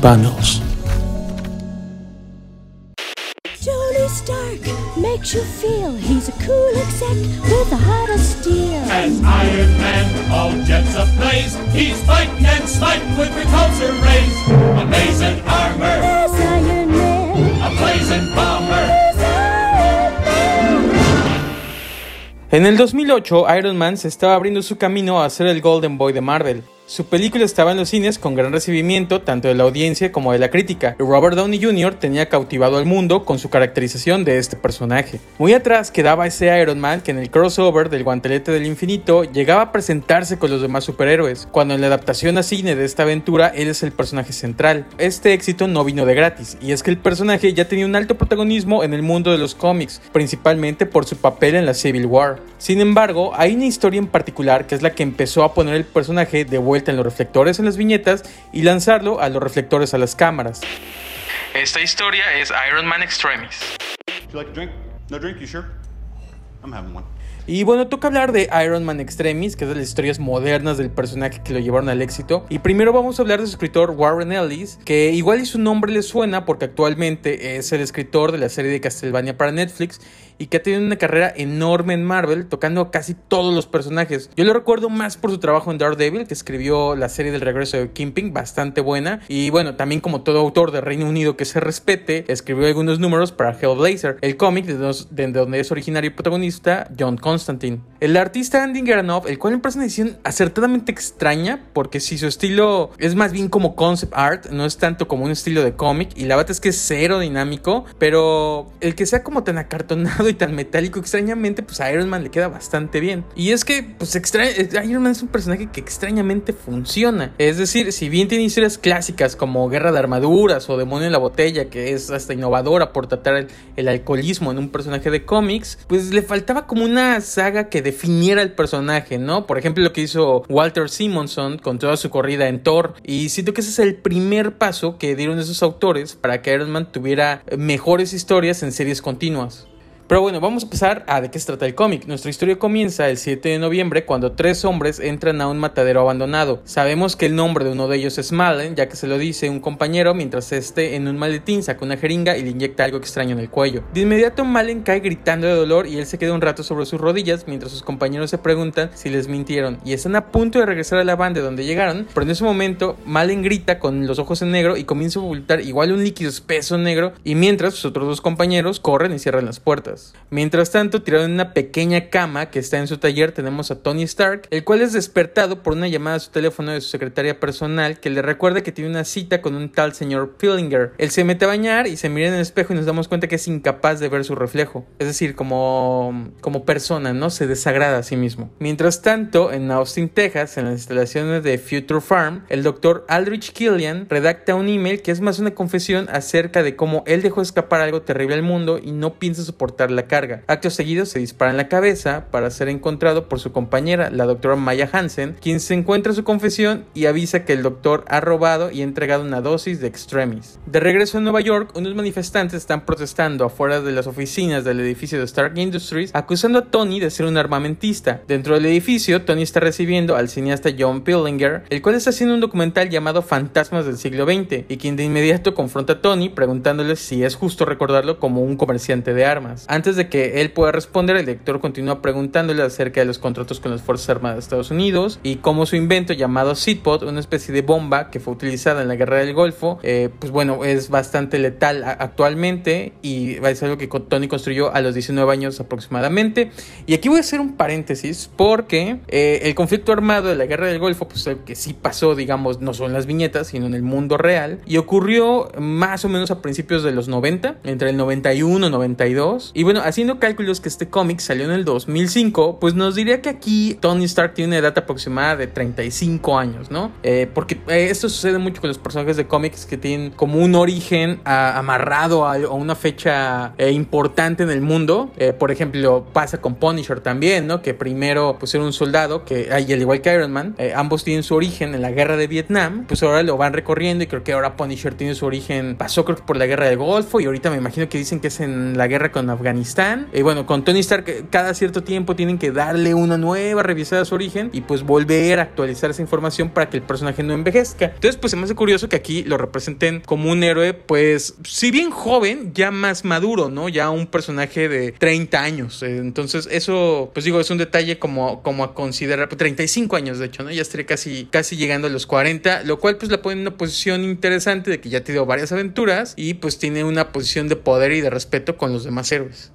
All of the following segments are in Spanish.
panels. Tony Stark makes you feel he's a cool exec with a heart of steel. As Iron Man, all jets ablaze, he's fighting and smiting with repulsor rays. Amazing armor, There's Iron Man. a blazing bomber. There's Iron Man. En el 2008, Iron Man se estaba abriendo su camino a ser el Golden Boy de Marvel. Su película estaba en los cines con gran recibimiento tanto de la audiencia como de la crítica, y Robert Downey Jr. tenía cautivado al mundo con su caracterización de este personaje. Muy atrás quedaba ese Iron Man que en el crossover del guantelete del infinito llegaba a presentarse con los demás superhéroes, cuando en la adaptación a cine de esta aventura él es el personaje central. Este éxito no vino de gratis, y es que el personaje ya tenía un alto protagonismo en el mundo de los cómics, principalmente por su papel en la Civil War. Sin embargo, hay una historia en particular que es la que empezó a poner el personaje de vuelta en los reflectores en las viñetas y lanzarlo a los reflectores a las cámaras. Esta historia es Iron Man Extremis. Y bueno, toca hablar de Iron Man Extremis, que es de las historias modernas del personaje que lo llevaron al éxito. Y primero vamos a hablar de su escritor Warren Ellis, que igual y su nombre le suena porque actualmente es el escritor de la serie de Castlevania para Netflix y que ha tenido una carrera enorme en Marvel, tocando casi todos los personajes. Yo lo recuerdo más por su trabajo en Daredevil, que escribió la serie del regreso de Kingpin, bastante buena. Y bueno, también como todo autor de Reino Unido que se respete, escribió algunos números para Hellblazer, el cómic de, de donde es originario y protagonista John Constantine. Constantine. El artista Andy Garanov, el cual parece una edición acertadamente extraña, porque si su estilo es más bien como concept art, no es tanto como un estilo de cómic, y la verdad es que es cero dinámico, pero el que sea como tan acartonado y tan metálico, extrañamente, pues a Iron Man le queda bastante bien. Y es que, pues extra Iron Man es un personaje que extrañamente funciona. Es decir, si bien tiene historias clásicas como Guerra de Armaduras o Demonio en la Botella, que es hasta innovadora por tratar el, el alcoholismo en un personaje de cómics, pues le faltaba como una saga que definiera el personaje, ¿no? Por ejemplo, lo que hizo Walter Simonson con toda su corrida en Thor. Y siento que ese es el primer paso que dieron esos autores para que Iron Man tuviera mejores historias en series continuas. Pero bueno, vamos a empezar a de qué se trata el cómic. Nuestra historia comienza el 7 de noviembre cuando tres hombres entran a un matadero abandonado. Sabemos que el nombre de uno de ellos es Malen, ya que se lo dice un compañero mientras este en un maletín saca una jeringa y le inyecta algo extraño en el cuello. De inmediato Malen cae gritando de dolor y él se queda un rato sobre sus rodillas mientras sus compañeros se preguntan si les mintieron y están a punto de regresar a la banda donde llegaron, pero en ese momento Malen grita con los ojos en negro y comienza a ocultar igual un líquido espeso negro y mientras sus otros dos compañeros corren y cierran las puertas. Mientras tanto, tirado en una pequeña cama que está en su taller, tenemos a Tony Stark, el cual es despertado por una llamada a su teléfono de su secretaria personal que le recuerda que tiene una cita con un tal señor Pillinger. Él se mete a bañar y se mira en el espejo y nos damos cuenta que es incapaz de ver su reflejo. Es decir, como, como persona, ¿no? Se desagrada a sí mismo. Mientras tanto, en Austin, Texas, en las instalaciones de Future Farm, el doctor Aldrich Killian redacta un email que es más una confesión acerca de cómo él dejó escapar algo terrible al mundo y no piensa soportar la carga. Acto seguido se dispara en la cabeza para ser encontrado por su compañera, la doctora Maya Hansen, quien se encuentra su confesión y avisa que el doctor ha robado y entregado una dosis de extremis. De regreso a Nueva York, unos manifestantes están protestando afuera de las oficinas del edificio de Stark Industries, acusando a Tony de ser un armamentista. Dentro del edificio, Tony está recibiendo al cineasta John Pillinger, el cual está haciendo un documental llamado Fantasmas del siglo XX, y quien de inmediato confronta a Tony preguntándole si es justo recordarlo como un comerciante de armas. Antes de que él pueda responder, el director continúa preguntándole acerca de los contratos con las Fuerzas Armadas de Estados Unidos y cómo su invento llamado Seedpot, una especie de bomba que fue utilizada en la Guerra del Golfo, eh, pues bueno, es bastante letal actualmente y es algo que Tony construyó a los 19 años aproximadamente. Y aquí voy a hacer un paréntesis porque eh, el conflicto armado de la Guerra del Golfo, pues algo que sí pasó, digamos, no solo en las viñetas, sino en el mundo real y ocurrió más o menos a principios de los 90, entre el 91 y 92. Y bueno, haciendo cálculos que este cómic salió en el 2005, pues nos diría que aquí Tony Stark tiene una edad aproximada de 35 años, ¿no? Eh, porque eh, esto sucede mucho con los personajes de cómics que tienen como un origen amarrado a, una fecha eh, importante en el mundo. Por ejemplo, pasa con Punisher también, ¿no? Que primero pues era un soldado que, al igual que Iron Man, ambos tienen su origen en la guerra de Vietnam, pues ahora lo van recorriendo y creo que ahora Punisher tiene su origen, pasó creo que por la guerra del Golfo y ahorita me imagino que dicen que es en la guerra con Afganistán. Y bueno, con Tony Stark cada cierto tiempo tienen que darle una nueva revisada a su origen y pues volver a actualizar esa información para que el personaje no envejezca. Entonces pues se me hace curioso que aquí lo representen como un héroe pues si bien joven, ya más maduro, ¿no? Ya un personaje de 30 años. Entonces eso pues digo es un detalle como, como a considerar, 35 pues, años de hecho, ¿no? Ya estaría casi, casi llegando a los 40, lo cual pues la pone en una posición interesante de que ya ha tenido varias aventuras y pues tiene una posición de poder y de respeto con los demás héroes.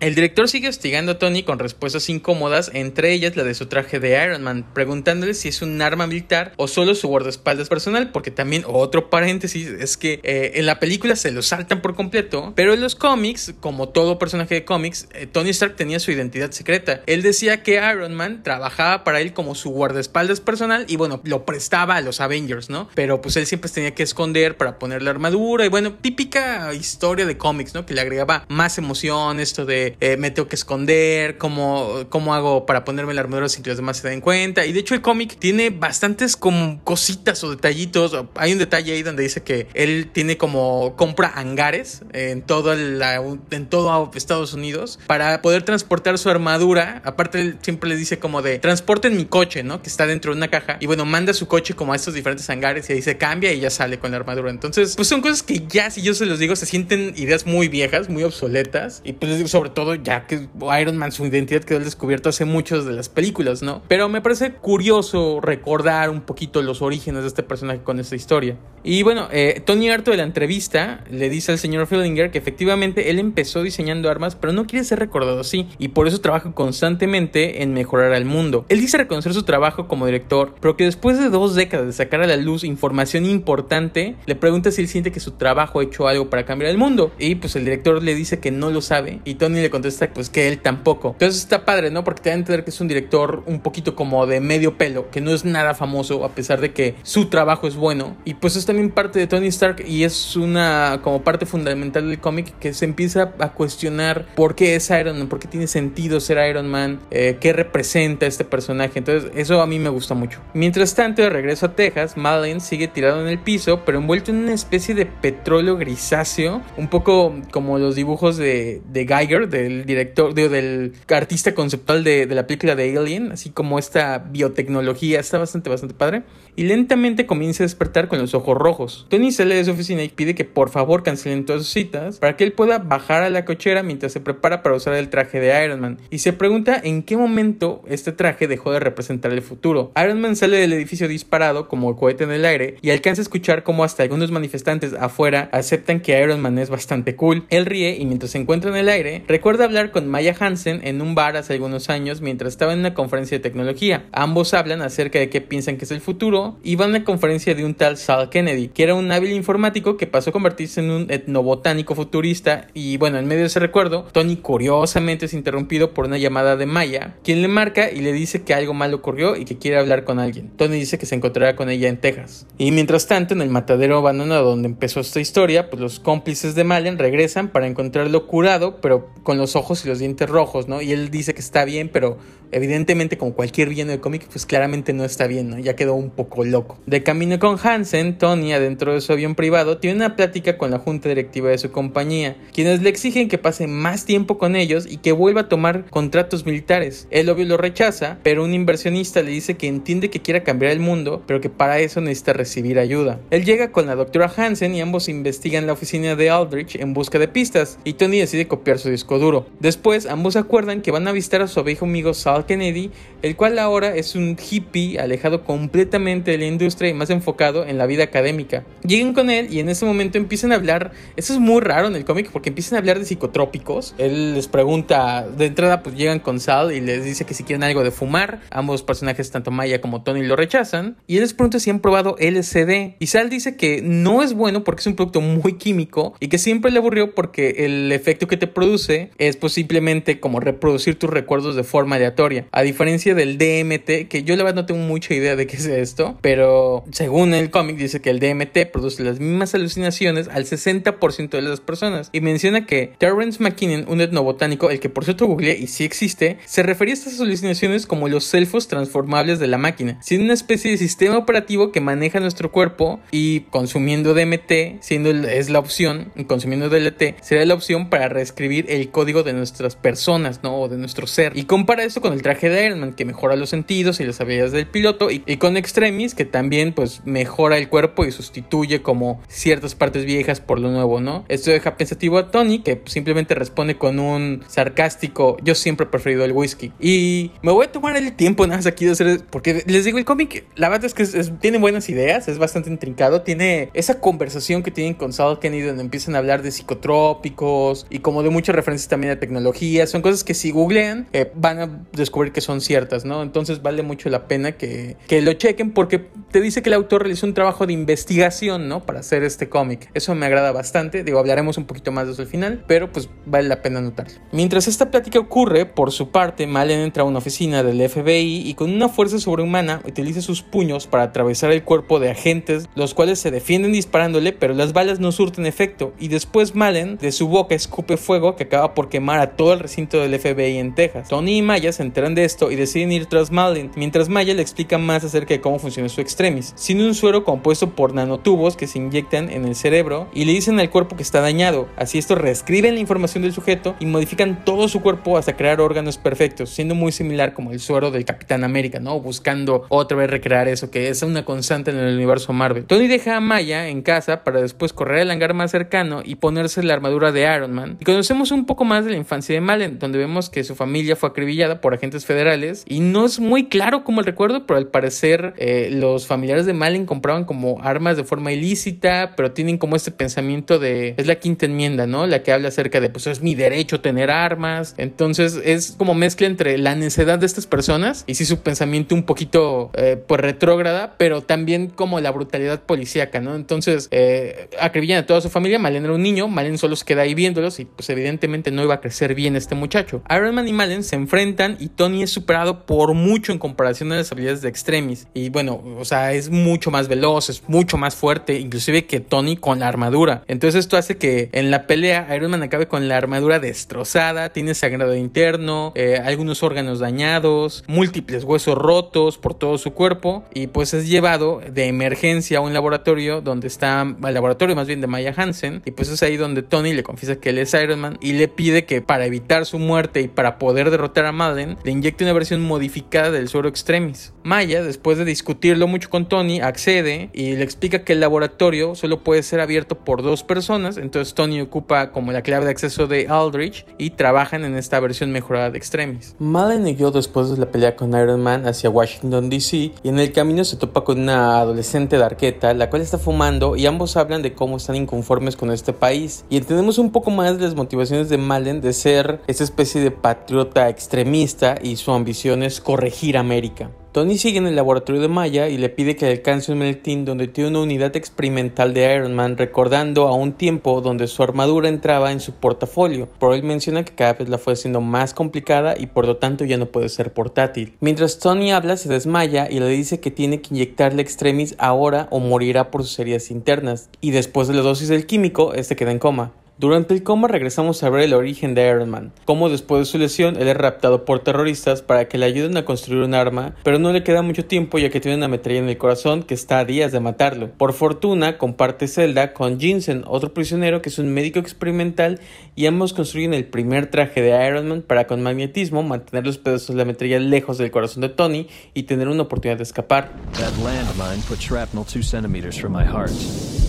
El director sigue hostigando a Tony con respuestas incómodas, entre ellas la de su traje de Iron Man, preguntándole si es un arma militar o solo su guardaespaldas personal, porque también otro paréntesis es que eh, en la película se lo saltan por completo, pero en los cómics, como todo personaje de cómics, eh, Tony Stark tenía su identidad secreta. Él decía que Iron Man trabajaba para él como su guardaespaldas personal y bueno, lo prestaba a los Avengers, ¿no? Pero pues él siempre tenía que esconder para poner la armadura y bueno, típica historia de cómics, ¿no? Que le agregaba más emoción, esto de eh, me tengo que esconder, cómo, cómo hago para ponerme la armadura sin los demás se den cuenta. Y de hecho el cómic tiene bastantes como cositas o detallitos. Hay un detalle ahí donde dice que él tiene como compra hangares en todo, en todo Estados Unidos para poder transportar su armadura. Aparte él siempre le dice como de transporten mi coche, ¿no? Que está dentro de una caja. Y bueno, manda su coche como a estos diferentes hangares y ahí se cambia y ya sale con la armadura. Entonces, pues son cosas que ya, si yo se los digo, se sienten ideas muy viejas, muy obsoletas. Y pues sobre todo todo ya que Iron Man su identidad quedó descubierto hace muchas de las películas, ¿no? Pero me parece curioso recordar un poquito los orígenes de este personaje con esta historia. Y bueno, eh, Tony Harto de la entrevista le dice al señor Fillinger que efectivamente él empezó diseñando armas, pero no quiere ser recordado así, y por eso trabaja constantemente en mejorar al mundo. Él dice reconocer su trabajo como director, pero que después de dos décadas de sacar a la luz información importante, le pregunta si él siente que su trabajo ha hecho algo para cambiar el mundo. Y pues el director le dice que no lo sabe, y Tony le contesta pues que él tampoco. Entonces está padre, ¿no? Porque te da a entender que es un director un poquito como de medio pelo, que no es nada famoso a pesar de que su trabajo es bueno. Y pues es también parte de Tony Stark y es una como parte fundamental del cómic que se empieza a cuestionar por qué es Iron Man, por qué tiene sentido ser Iron Man, eh, qué representa este personaje. Entonces eso a mí me gusta mucho. Mientras tanto, de regreso a Texas, Madeleine sigue tirado en el piso, pero envuelto en una especie de petróleo grisáceo, un poco como los dibujos de, de Geiger, del director, del artista conceptual de, de, la película de Alien, así como esta biotecnología, está bastante, bastante padre. Y lentamente comienza a despertar con los ojos rojos. Tony sale de su oficina y pide que por favor cancelen todas sus citas para que él pueda bajar a la cochera mientras se prepara para usar el traje de Iron Man. Y se pregunta en qué momento este traje dejó de representar el futuro. Iron Man sale del edificio disparado como cohete en el aire y alcanza a escuchar como hasta algunos manifestantes afuera aceptan que Iron Man es bastante cool. Él ríe y mientras se encuentra en el aire, recuerda hablar con Maya Hansen en un bar hace algunos años mientras estaba en una conferencia de tecnología. Ambos hablan acerca de qué piensan que es el futuro y van a la conferencia de un tal Sal Kennedy, que era un hábil informático que pasó a convertirse en un etnobotánico futurista y bueno, en medio de ese recuerdo, Tony curiosamente es interrumpido por una llamada de Maya, quien le marca y le dice que algo mal ocurrió y que quiere hablar con alguien. Tony dice que se encontrará con ella en Texas. Y mientras tanto, en el matadero abandonado donde empezó esta historia, pues los cómplices de Malen regresan para encontrarlo curado, pero con los ojos y los dientes rojos, ¿no? Y él dice que está bien, pero evidentemente como cualquier villano de cómic, pues claramente no está bien, ¿no? Ya quedó un poco loco. De camino con Hansen, Tony, adentro de su avión privado, tiene una plática con la junta directiva de su compañía, quienes le exigen que pase más tiempo con ellos y que vuelva a tomar contratos militares. Él obvio lo rechaza, pero un inversionista le dice que entiende que quiera cambiar el mundo, pero que para eso necesita recibir ayuda. Él llega con la doctora Hansen y ambos investigan la oficina de Aldrich en busca de pistas, y Tony decide copiar su disco duro. Después, ambos acuerdan que van a visitar a su viejo amigo Sal Kennedy, el cual ahora es un hippie alejado completamente de la industria y más enfocado en la vida académica. Llegan con él y en ese momento empiezan a hablar, eso es muy raro en el cómic porque empiezan a hablar de psicotrópicos. Él les pregunta, de entrada pues llegan con Sal y les dice que si quieren algo de fumar, ambos personajes, tanto Maya como Tony, lo rechazan. Y él les pregunta si han probado LSD. Y Sal dice que no es bueno porque es un producto muy químico y que siempre le aburrió porque el efecto que te produce es pues simplemente como reproducir tus recuerdos de forma aleatoria. A diferencia del DMT, que yo la verdad no tengo mucha idea de qué es esto, pero según el cómic dice que el DMT produce las mismas alucinaciones al 60% de las personas y menciona que Terrence McKinnon, un etnobotánico, el que por cierto googleé y sí existe, se refería a estas alucinaciones como los selfos transformables de la máquina, siendo una especie de sistema operativo que maneja nuestro cuerpo y consumiendo DMT, siendo es la opción, consumiendo DLT, sería la opción para reescribir el código de nuestras personas, ¿no? O de nuestro ser. Y compara esto con el traje de Iron que mejora los sentidos y las habilidades del piloto, y, con Extremis, que también pues mejora el cuerpo y sustituye como ciertas partes viejas por lo nuevo, ¿no? Esto deja pensativo a Tony, que simplemente responde con un sarcástico, yo siempre he preferido el whisky. Y me voy a tomar el tiempo nada más aquí de hacer, porque les digo, el cómic, la verdad es que tiene buenas ideas, es bastante intrincado, tiene esa conversación que tienen con Sal Kennedy donde empiezan a hablar de psicotrópicos y como de muchas referencias también a tecnología, son cosas que si googlean eh, van a descubrir que son ciertas, ¿no? Entonces vale mucho la pena que, que lo chequen porque te dice que el autor realizó un trabajo de investigación, ¿no? Para hacer este cómic. Eso me agrada bastante, digo, hablaremos un poquito más de eso al final, pero pues vale la pena notarlo. Mientras esta plática ocurre, por su parte, Malen entra a una oficina del FBI y con una fuerza sobrehumana utiliza sus puños para atravesar el cuerpo de agentes, los cuales se defienden disparándole, pero las balas no surten efecto y después Malen de su boca escupe fuego que acaba por quemar a todo el recinto del FBI en Texas. Tony y Maya se enteran de esto y deciden ir tras Malen, mientras Maya le explica más acerca de cómo funciona su extremis, siendo un suero compuesto por nanotubos que se inyectan en el cerebro y le dicen al cuerpo que está dañado. Así esto reescriben la información del sujeto y modifican todo su cuerpo hasta crear órganos perfectos, siendo muy similar como el suero del Capitán América, ¿no? Buscando otra vez recrear eso que es una constante en el universo Marvel. Tony deja a Maya en casa para después correr al hangar más cercano y ponerse la armadura de Iron Man. Y conocemos un poco más de la infancia de Malen, donde vemos que su familia fue acribillada por agentes federales y no es muy claro como el recuerdo, pero al parecer eh, los familiares de Malen compraban como armas de forma ilícita, pero tienen como este pensamiento de es la quinta enmienda, ¿no? La que habla acerca de pues es mi derecho tener armas. Entonces es como mezcla entre la necedad de estas personas y sí su pensamiento un poquito eh, pues retrógrada, pero también como la brutalidad policíaca, ¿no? Entonces eh, acribillan a toda su familia, Malen era un niño, Malen solo se queda ahí viéndolos y pues evidentemente no iba a crecer bien este muchacho. Iron Man y Malen se enfrentan y Tony es superado por mucho en comparación a las habilidades de Extremis. Y bueno, o sea, es mucho más veloz, es mucho más fuerte, inclusive que Tony con la armadura. Entonces esto hace que en la pelea Iron Man acabe con la armadura destrozada, tiene sangrado interno, eh, algunos órganos dañados, múltiples huesos rotos por todo su cuerpo y pues es llevado de emergencia a un laboratorio donde está, el laboratorio más bien de Maya Hansen y pues es ahí donde Tony le confiesa que él es Iron Man y le pide que para evitar su muerte y para poder derrotar a Madden le inyecte una versión modificada del suero extremis. Maya, después de discutirlo mucho con Tony, accede y le explica que el laboratorio solo puede ser abierto por dos personas, entonces Tony ocupa como la clave de acceso de Aldrich y trabajan en esta versión mejorada de Extremis. Madden yo después de la pelea con Iron Man hacia Washington DC y en el camino se topa con una adolescente darqueta la cual está fumando y ambos hablan de cómo están inconformes con este país y entendemos un poco más de las motivaciones de Malen de ser esa especie de patriota extremista y su ambición es corregir América. Tony sigue en el laboratorio de Maya y le pide que alcance un melting donde tiene una unidad experimental de Iron Man recordando a un tiempo donde su armadura entraba en su portafolio, pero él menciona que cada vez la fue haciendo más complicada y por lo tanto ya no puede ser portátil. Mientras Tony habla se desmaya y le dice que tiene que inyectarle extremis ahora o morirá por sus heridas internas y después de la dosis del químico este queda en coma. Durante el coma regresamos a ver el origen de Iron Man, cómo después de su lesión él es raptado por terroristas para que le ayuden a construir un arma, pero no le queda mucho tiempo ya que tiene una metralla en el corazón que está a días de matarlo. Por fortuna comparte celda con Jensen, otro prisionero que es un médico experimental y ambos construyen el primer traje de Iron Man para con magnetismo mantener los pedazos de la metralla lejos del corazón de Tony y tener una oportunidad de escapar.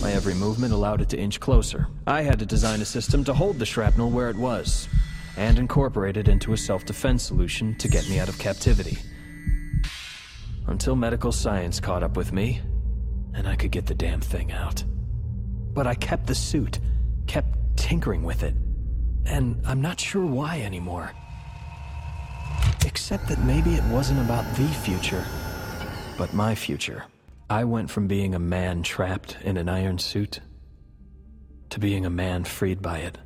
My every movement allowed it to inch closer. I had to design a system to hold the shrapnel where it was, and incorporate it into a self-defense solution to get me out of captivity. Until medical science caught up with me, and I could get the damn thing out. But I kept the suit, kept tinkering with it, and I'm not sure why anymore. Except that maybe it wasn't about the future, but my future. I went from being a man trapped in an iron suit to being a man freed by it.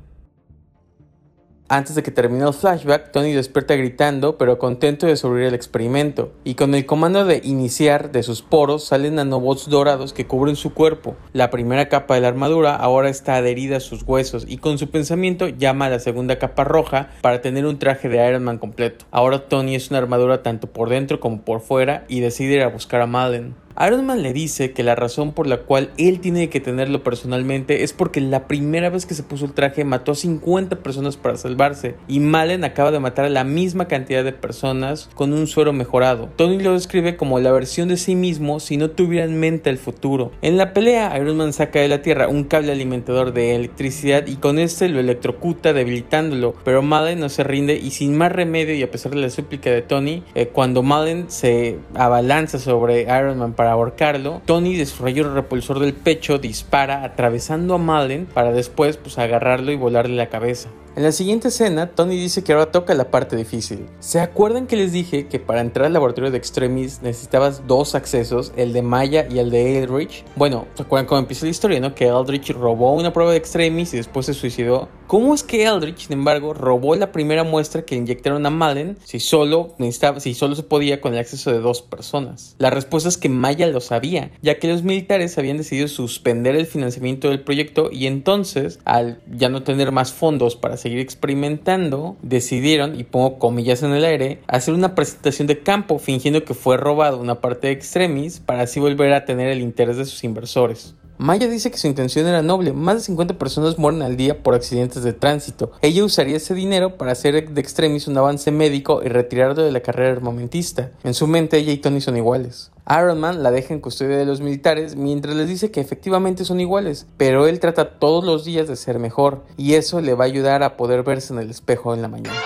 Antes de que termine el flashback, Tony despierta gritando, pero contento de sobrevivir el experimento, y con el comando de iniciar de sus poros salen nanobots dorados que cubren su cuerpo. La primera capa de la armadura ahora está adherida a sus huesos, y con su pensamiento llama a la segunda capa roja para tener un traje de Iron Man completo. Ahora Tony es una armadura tanto por dentro como por fuera, y decide ir a buscar a Malen. Iron Man le dice que la razón por la cual él tiene que tenerlo personalmente es porque la primera vez que se puso el traje mató a 50 personas para salvarse y Malen acaba de matar a la misma cantidad de personas con un suero mejorado. Tony lo describe como la versión de sí mismo si no tuviera en mente el futuro. En la pelea, Iron Man saca de la Tierra un cable alimentador de electricidad y con este lo electrocuta debilitándolo, pero Malen no se rinde y sin más remedio y a pesar de la súplica de Tony, eh, cuando Malen se abalanza sobre Iron Man para para ahorcarlo, Tony de su rayo repulsor del pecho dispara atravesando a Malen para después pues agarrarlo y volarle la cabeza. En la siguiente escena, Tony dice que ahora toca la parte difícil. ¿Se acuerdan que les dije que para entrar al laboratorio de Extremis necesitabas dos accesos, el de Maya y el de Eldritch? Bueno, ¿se acuerdan cómo empieza la historia, no? Que Eldritch robó una prueba de Extremis y después se suicidó. ¿Cómo es que Eldritch, sin embargo, robó la primera muestra que inyectaron a Malen si solo si solo se podía con el acceso de dos personas? La respuesta es que Maya lo sabía, ya que los militares habían decidido suspender el financiamiento del proyecto y entonces, al ya no tener más fondos para seguir experimentando, decidieron, y pongo comillas en el aire, hacer una presentación de campo fingiendo que fue robado una parte de Extremis para así volver a tener el interés de sus inversores. Maya dice que su intención era noble, más de 50 personas mueren al día por accidentes de tránsito. Ella usaría ese dinero para hacer de Extremis un avance médico y retirarlo de la carrera armamentista. En su mente ella y Tony son iguales. Iron Man la deja en custodia de los militares mientras les dice que efectivamente son iguales, pero él trata todos los días de ser mejor y eso le va a ayudar a poder verse en el espejo en la mañana.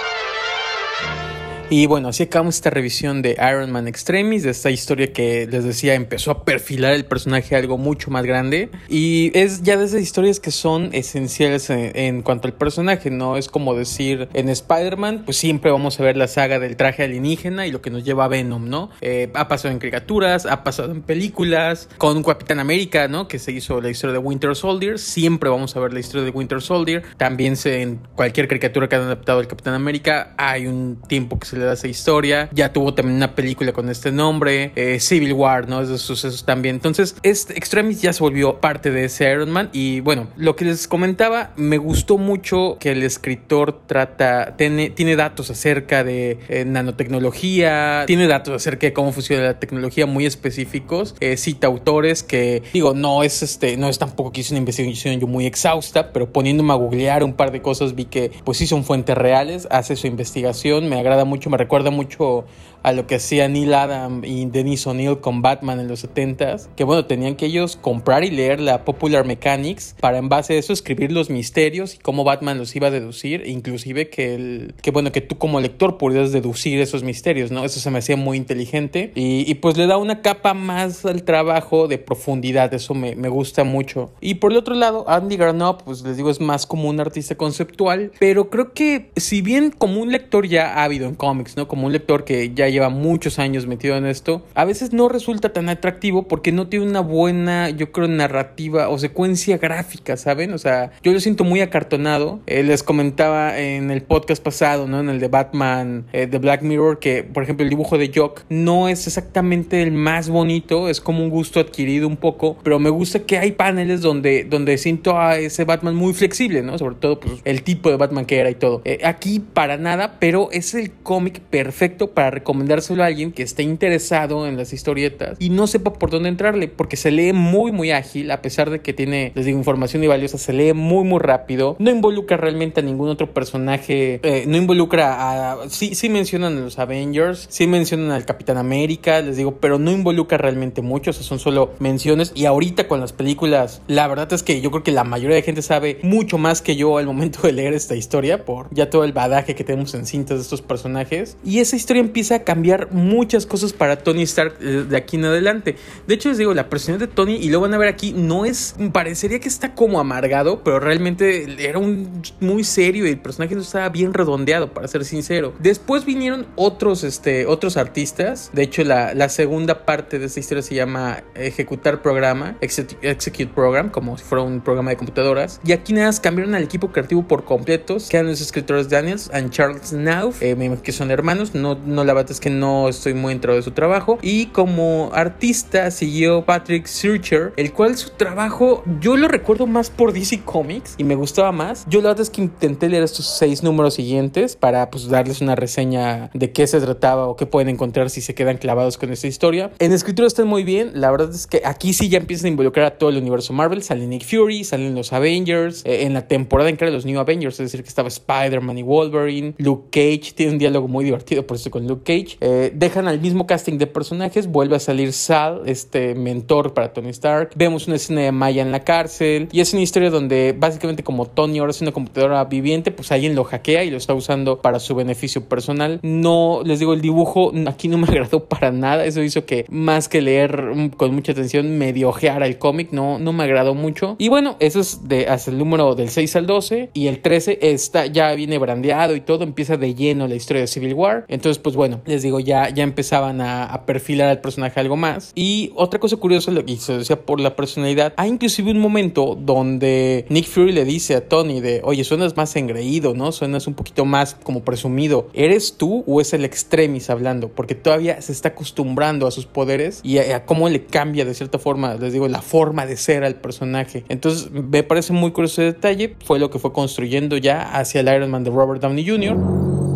Y bueno, así acabamos esta revisión de Iron Man Extremis, de esta historia que les decía empezó a perfilar el personaje a algo mucho más grande. Y es ya de esas historias que son esenciales en, cuanto al personaje, ¿no? Es como decir, en Spider-Man, pues siempre vamos a ver la saga del traje alienígena y lo que nos lleva a Venom, ¿no? Eh, ha pasado en caricaturas, ha pasado en películas, con Capitán América, ¿no? Que se hizo la historia de Winter Soldier, siempre vamos a ver la historia de Winter Soldier. También se, en cualquier caricatura que han adaptado al Capitán América, hay un tiempo que se le da esa historia. Ya tuvo también una película con este nombre, eh, Civil War, ¿no? Esos sucesos también. Entonces, este Extremis ya se volvió parte de ese Iron Man. Y bueno, lo que les comentaba, me gustó mucho que el escritor trata, tiene, tiene datos acerca de eh, nanotecnología, tiene datos acerca de cómo funciona la tecnología muy específicos. Eh, cita autores que, digo, no es este, no es tampoco que hice una investigación yo muy exhausta, pero poniéndome a googlear un par de cosas vi que, pues sí son fuentes reales, hace su investigación, me agrada mucho, me recuerda mucho a lo que hacía Neil Adam y Denise O'Neill con Batman en los 70s, que bueno, tenían que ellos comprar y leer la Popular Mechanics para en base a eso escribir los misterios y cómo Batman los iba a deducir, inclusive que, el, que bueno, que tú como lector pudieras deducir esos misterios, ¿no? Eso se me hacía muy inteligente y, pues le da una capa más al trabajo de profundidad, eso me, gusta mucho. Y por el otro lado, Andy Garnop, pues les digo, es más como un artista conceptual, pero creo que si bien como un lector ya habido en cómics, ¿no? Como un lector que ya lleva muchos años metido en esto, a veces no resulta tan atractivo porque no tiene una buena, yo creo, narrativa o secuencia gráfica, ¿saben? O sea, yo lo siento muy acartonado. Eh, les comentaba en el podcast pasado, ¿no? En el de Batman, eh, de Black Mirror, que por ejemplo el dibujo de Jock no es exactamente el más bonito, es como un gusto adquirido un poco, pero me gusta que hay paneles donde, donde siento a ese Batman muy flexible, ¿no? Sobre todo pues, el tipo de Batman que era y todo. Eh, aquí para nada, pero es el cómic perfecto para recomendárselo a alguien que esté interesado en las historietas y no sepa por dónde entrarle, porque se lee muy, muy ágil, a pesar de que tiene, les digo, información y valiosa, se lee muy, muy rápido. No involucra realmente a ningún otro personaje, eh, no involucra a. Sí, sí mencionan a los Avengers, sí mencionan al Capitán América, les digo, pero no involucra realmente mucho, o son solo menciones. Y ahorita con las películas, la verdad es que yo creo que la mayoría de gente sabe mucho más que yo al momento de leer esta historia, por ya todo el badaje que tenemos en cintas de estos personajes. Y esa historia empieza a cambiar muchas cosas para Tony Stark eh, de aquí en adelante. De hecho, les digo, la personalidad de Tony, y lo van a ver aquí, no es. Parecería que está como amargado, pero realmente era un muy serio y el personaje no estaba bien redondeado, para ser sincero. Después vinieron otros, este, otros artistas. De hecho, la, la segunda parte de esta historia se llama Ejecutar Programa, Execute Program, como si fuera un programa de computadoras. Y aquí nada más cambiaron al equipo creativo por completos. Quedan los escritores Daniels y Charles Nauf, eh, que son hermanos. No, no la verdad que no estoy muy entrado de su trabajo. Y como artista siguió Patrick Searcher, el cual su trabajo yo lo recuerdo más por DC Comics y me gustaba más. Yo la verdad es que intenté leer estos seis números siguientes para pues darles una reseña de qué se trataba o qué pueden encontrar si se quedan clavados con esta historia. En escritura están muy bien. La verdad es que aquí sí ya empiezan a involucrar a todo el universo Marvel. Salen Nick Fury, salen los Avengers. Eh, en la temporada en que eran los New Avengers, es decir, que estaba Spider-Man y Wolverine. Luke Cage tiene un diálogo muy divertido por eso con Luke Cage. Eh, dejan al mismo casting de personajes. Vuelve a salir Sal, este mentor para Tony Stark. Vemos una escena de Maya en la cárcel. Y es una historia donde básicamente como Tony ahora es una computadora viviente, pues alguien lo hackea y lo está usando para su beneficio personal. No, les digo, el dibujo aquí no me agradó para nada. Eso hizo que más que leer mm, con mucha atención, medio ojeara el cómic. No, no me agradó mucho. Y bueno, eso es de hasta el número del 6 al 12. Y el 13 está, ya viene brandeado y todo. Empieza de lleno la historia de Civil War. Entonces, pues bueno, les digo, ya, ya empezaban a, perfilar al personaje algo más. Y otra cosa curiosa, lo que se decía por la personalidad, hay inclusive un momento donde Nick Fury le dice a Tony de, oye, suenas más engreído, ¿no? Suenas un poquito más como presumido. ¿Eres tú o es el extremis hablando? Porque todavía se está acostumbrando a sus poderes y a, a cómo le cambia de cierta forma, les digo, la forma de ser al personaje. Entonces, me parece muy curioso ese detalle. Fue lo que fue construyendo ya hacia el Iron Man de Robert Downey Jr.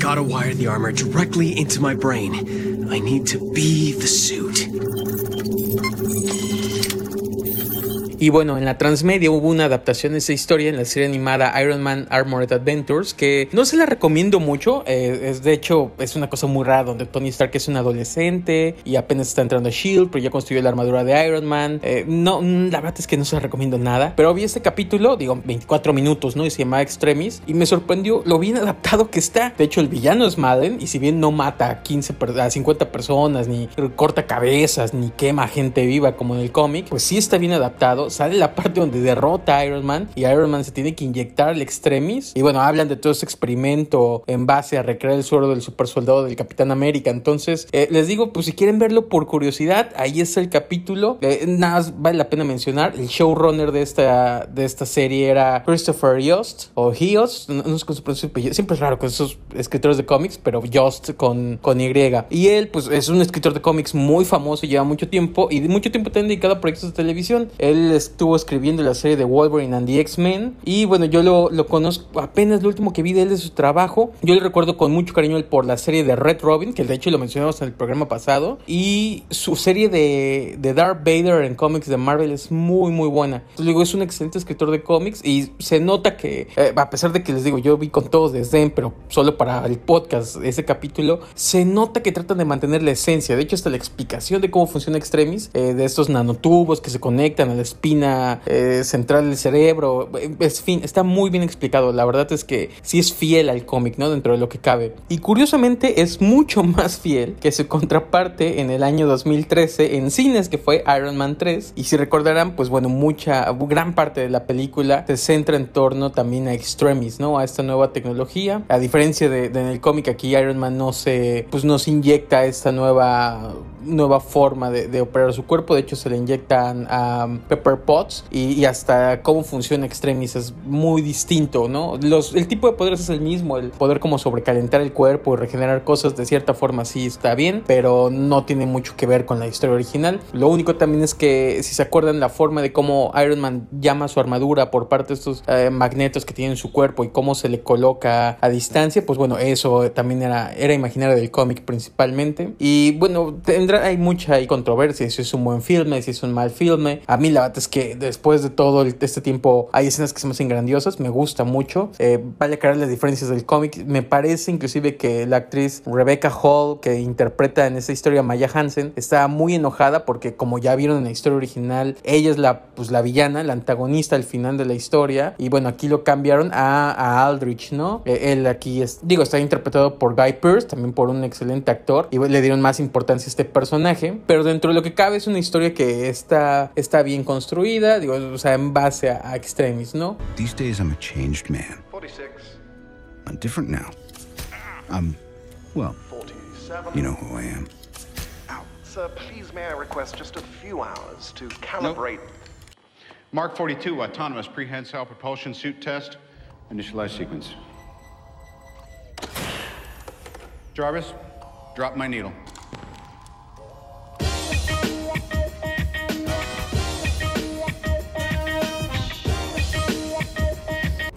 I gotta wire the armor directly into my brain. I need to be the suit. Y bueno, en la transmedia hubo una adaptación de esa historia en la serie animada Iron Man Armored Adventures que no se la recomiendo mucho. Eh, de hecho, es una cosa muy rara donde Tony Stark es un adolescente y apenas está entrando a Shield, pero ya construyó la armadura de Iron Man. Eh, no, la verdad es que no se la recomiendo nada. Pero vi este capítulo, digo, 24 minutos, ¿no? Y se llama Extremis y me sorprendió lo bien adaptado que está. De hecho, el villano es Madden y si bien no mata a 15 a 50 personas, ni corta cabezas, ni quema gente viva como en el cómic, pues sí está bien adaptado sale la parte donde derrota a Iron Man y Iron Man se tiene que inyectar el extremis. Y bueno, hablan de todo ese experimento en base a recrear el suero del super soldado del Capitán América. Entonces, eh, les digo, pues si quieren verlo por curiosidad, ahí está el capítulo. Eh, nada más vale la pena mencionar, el showrunner de esta, de esta serie era Christopher Yost o Yost, no, sé cómo se pronuncia siempre es raro con esos escritores de cómics, pero Yost con, con Y. Y él, pues es un escritor de cómics muy famoso, lleva mucho tiempo y mucho tiempo también dedicado a proyectos de televisión. Él estuvo escribiendo la serie de Wolverine and the X-Men. Y bueno, yo lo, lo, conozco apenas lo último que vi de él de su trabajo. Yo le recuerdo con mucho cariño por la serie de Red Robin, que de hecho lo mencionamos en el programa pasado. Y su serie de, de Darth Vader en cómics de Marvel es muy, muy buena. Entonces, digo, es un excelente escritor de cómics y se nota que, eh, a pesar de que les digo, yo vi con todos desdén, pero solo para el podcast ese capítulo, se nota que tratan de mantener la esencia. De hecho, hasta la explicación de cómo funciona Extremis, eh, de estos nanotubos que se conectan a la eh, central del cerebro. En fin, está muy bien explicado. La verdad es que sí es fiel al cómic, ¿no? Dentro de lo que cabe. Y curiosamente es mucho más fiel que su contraparte en el año 2013 en cines, que fue Iron Man 3. Y si recordarán, pues bueno, mucha, gran parte de la película se centra en torno también a Extremis, ¿no? A esta nueva tecnología. A diferencia de, en el cómic, aquí Iron Man no se, pues no se inyecta esta nueva, nueva forma de, de operar su cuerpo. De hecho, se le inyectan a Pepper Pot y, hasta cómo funciona Extremis es muy distinto, ¿no? Los, el tipo de poderes es el mismo, el poder como sobrecalentar el cuerpo y regenerar cosas de cierta forma sí está bien, pero no tiene mucho que ver con la historia original. Lo único también es que si se acuerdan la forma de cómo Iron Man llama su armadura por parte de estos eh, magnetos que tiene en su cuerpo y cómo se le coloca a distancia, pues bueno, eso también era, era imaginario del cómic principalmente. Y bueno, tendrá, hay mucha controversia si es un buen filme, si es un mal filme. A mí la verdad es que después de todo este tiempo hay escenas que se me hacen grandiosas, me gusta mucho. Eh, vale aclarar las diferencias del cómic. Me parece inclusive que la actriz Rebecca Hall, que interpreta en esa historia Maya Hansen, está muy enojada porque como ya vieron en la historia original, ella es la, pues, la villana, la antagonista al final de la historia. Y bueno, aquí lo cambiaron a, Aldrich, ¿no? Eh, él aquí es, digo, está interpretado por Guy Pearce, también por un excelente actor. Y le dieron más importancia a este personaje. Pero dentro de lo que cabe es una historia que está, está bien construida, digo, o sea, en base a, a extremis, ¿no? These days I'm a changed man. 46. I'm different now. I'm, well, 47. you know who I am. Sir, please may I request just a few hours to calibrate. Nope. Mark 42, autonomous prehensile propulsion suit test. Initialize sequence. Jarvis, drop my needle.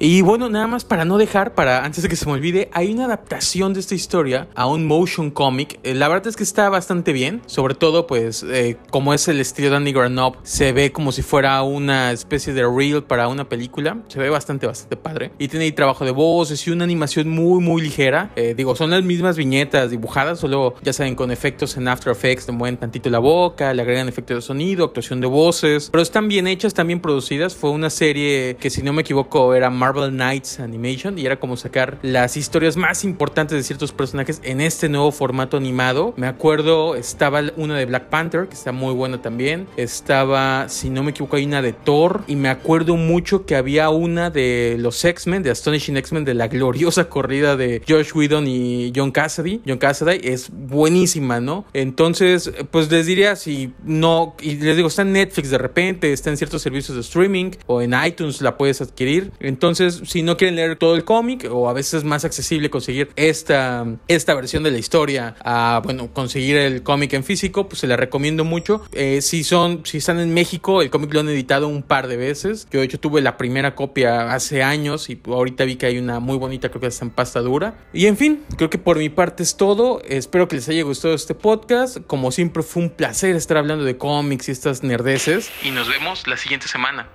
Y bueno, nada más para no dejar, para antes de que se me olvide, hay una adaptación de esta historia a un motion comic. Eh, la verdad es que está bastante bien, sobre todo pues eh, como es el estilo de Danny Granoff, se ve como si fuera una especie de reel para una película. Se ve bastante, bastante padre. Y tiene ahí trabajo de voces y una animación muy, muy ligera. Eh, digo, son las mismas viñetas dibujadas, solo ya saben, con efectos en After Effects, te mueven tantito la boca, le agregan efectos de sonido, actuación de voces. Pero están bien hechas, bien producidas. Fue una serie que si no me equivoco era Marvel Marvel Knights Animation y era como sacar las historias más importantes de ciertos personajes en este nuevo formato animado. Me acuerdo, estaba una de Black Panther, que está muy buena también. Estaba, si no me equivoco, hay una de Thor. Y me acuerdo mucho que había una de los X-Men, de Astonishing X-Men, de la gloriosa corrida de Josh Whedon y John Cassidy. John Cassidy es buenísima, ¿no? Entonces, pues les diría si no, y les digo, está en Netflix de repente, está en ciertos servicios de streaming o en iTunes la puedes adquirir. Si no quieren leer todo el cómic, o a veces es más accesible conseguir esta, esta versión de la historia, a, bueno, conseguir el cómic en físico, pues se la recomiendo mucho. Eh, si son, si están en México, el cómic lo han editado un par de veces. Yo de hecho tuve la primera copia hace años y ahorita vi que hay una muy bonita, creo que está en pasta dura. Y en fin, creo que por mi parte es todo. Espero que les haya gustado este podcast. Como siempre fue un placer estar hablando de cómics y estas nerdeces. Y nos vemos la siguiente semana.